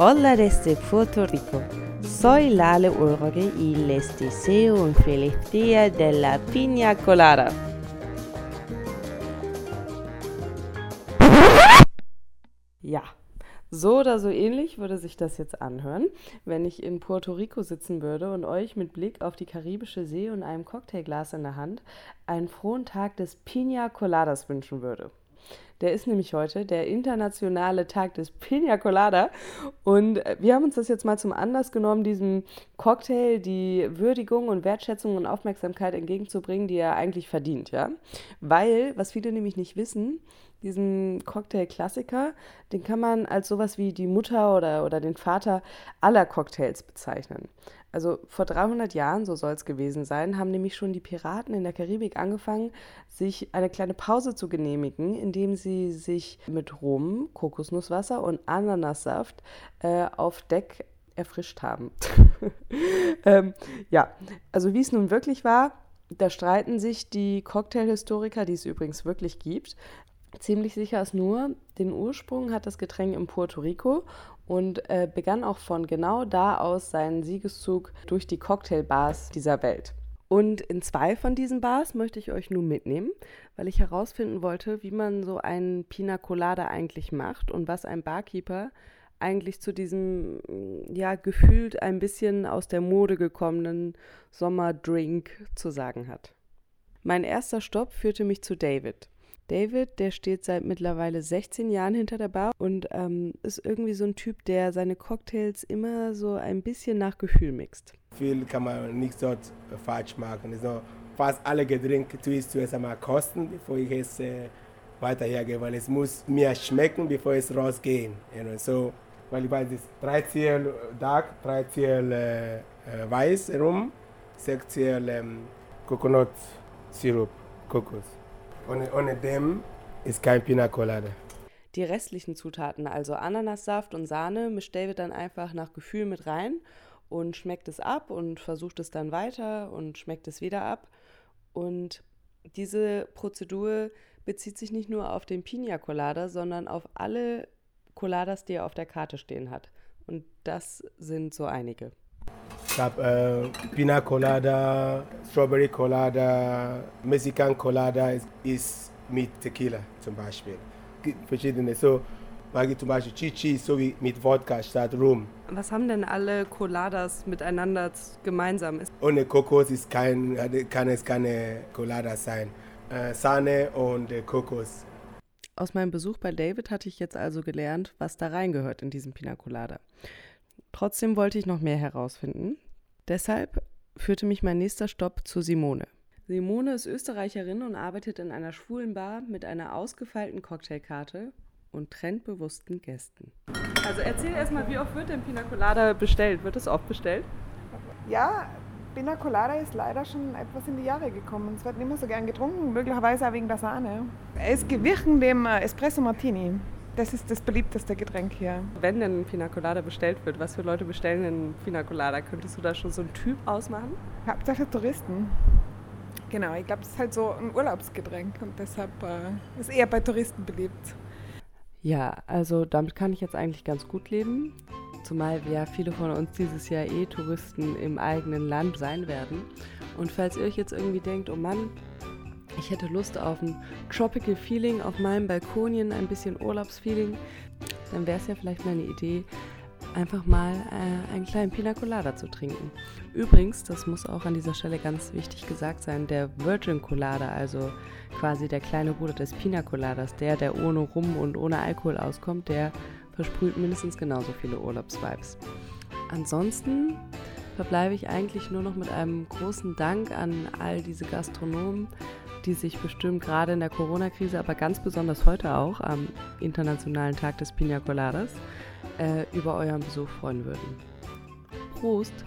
Hola desde Puerto Rico. Soy Lale Ulrike y les deseo un feliz día de la piña colada. Ja, so oder so ähnlich würde sich das jetzt anhören, wenn ich in Puerto Rico sitzen würde und euch mit Blick auf die karibische See und einem Cocktailglas in der Hand einen frohen Tag des Piña Coladas wünschen würde. Der ist nämlich heute der internationale Tag des Pina Colada. Und äh, wir haben uns das jetzt mal zum Anlass genommen, diesem Cocktail die Würdigung und Wertschätzung und Aufmerksamkeit entgegenzubringen, die er eigentlich verdient, ja. Weil, was viele nämlich nicht wissen, diesen Cocktail-Klassiker, den kann man als sowas wie die Mutter oder, oder den Vater aller Cocktails bezeichnen. Also vor 300 Jahren, so soll es gewesen sein, haben nämlich schon die Piraten in der Karibik angefangen, sich eine kleine Pause zu genehmigen, indem sie sich mit Rum, Kokosnusswasser und Ananassaft äh, auf Deck erfrischt haben. ähm, ja, also wie es nun wirklich war, da streiten sich die Cocktailhistoriker, die es übrigens wirklich gibt, Ziemlich sicher ist nur, den Ursprung hat das Getränk in Puerto Rico und äh, begann auch von genau da aus seinen Siegeszug durch die Cocktailbars dieser Welt. Und in zwei von diesen Bars möchte ich euch nun mitnehmen, weil ich herausfinden wollte, wie man so einen Pina Colada eigentlich macht und was ein Barkeeper eigentlich zu diesem, ja, gefühlt ein bisschen aus der Mode gekommenen Sommerdrink zu sagen hat. Mein erster Stopp führte mich zu David. David, der steht seit mittlerweile 16 Jahren hinter der Bar und ähm, ist irgendwie so ein Typ, der seine Cocktails immer so ein bisschen nach Gefühl mixt. Viel kann man nicht dort falsch machen. Also fast alle Getränke tue ich zuerst einmal kosten, bevor ich es äh, weiterhergebe, weil es muss mir schmecken, bevor es rausgehen. You know? so, weil ich weiß, es ist 3 Ziel Dark, 3 Ziel äh, äh, Weiß rum, 6 Ziel ähm, Coconut Sirup, Kokos. Ohne, ohne dem ist kein Pina Colada. Die restlichen Zutaten, also Ananassaft und Sahne, mischt David dann einfach nach Gefühl mit rein und schmeckt es ab und versucht es dann weiter und schmeckt es wieder ab. Und diese Prozedur bezieht sich nicht nur auf den Pina Colada, sondern auf alle Coladas, die er auf der Karte stehen hat. Und das sind so einige. Ich habe äh, Pina Colada, Strawberry Colada, Mexican Colada ist, ist mit Tequila zum Beispiel. Verschiedene. So, mag ich zum Beispiel Chichi so wie mit Wodka statt Rum. Was haben denn alle Coladas miteinander gemeinsam? Ohne Kokos ist kein, kann es keine Colada sein. Äh, Sahne und äh, Kokos. Aus meinem Besuch bei David hatte ich jetzt also gelernt, was da reingehört in diesen Pina Colada. Trotzdem wollte ich noch mehr herausfinden. Deshalb führte mich mein nächster Stopp zu Simone. Simone ist Österreicherin und arbeitet in einer schwulen Bar mit einer ausgefeilten Cocktailkarte und trendbewussten Gästen. Also erzähl erstmal, wie oft wird denn Pina Colada bestellt? Wird es oft bestellt? Ja, Pina Colada ist leider schon etwas in die Jahre gekommen. Es wird nicht mehr so gern getrunken, möglicherweise auch wegen der Sahne. Ist gewichen dem äh, Espresso Martini. Das ist das beliebteste Getränk hier. Wenn denn ein Pina Colada bestellt wird, was für Leute bestellen denn Pina Colada? Könntest du da schon so einen Typ ausmachen? Hauptsache Touristen. Genau, ich glaube, es ist halt so ein Urlaubsgetränk und deshalb äh, ist eher bei Touristen beliebt. Ja, also damit kann ich jetzt eigentlich ganz gut leben. Zumal wir ja viele von uns dieses Jahr eh Touristen im eigenen Land sein werden. Und falls ihr euch jetzt irgendwie denkt, oh Mann, ich hätte Lust auf ein Tropical Feeling auf meinem Balkonien, ein bisschen Urlaubsfeeling, dann wäre es ja vielleicht mal eine Idee, einfach mal äh, einen kleinen Pina Colada zu trinken. Übrigens, das muss auch an dieser Stelle ganz wichtig gesagt sein, der Virgin Colada, also quasi der kleine Bruder des Pina Coladas, der, der ohne Rum und ohne Alkohol auskommt, der versprüht mindestens genauso viele Urlaubsvibes. Ansonsten verbleibe ich eigentlich nur noch mit einem großen Dank an all diese Gastronomen, die sich bestimmt gerade in der Corona-Krise, aber ganz besonders heute auch am Internationalen Tag des Pina Coladas, äh, über euren Besuch freuen würden. Prost!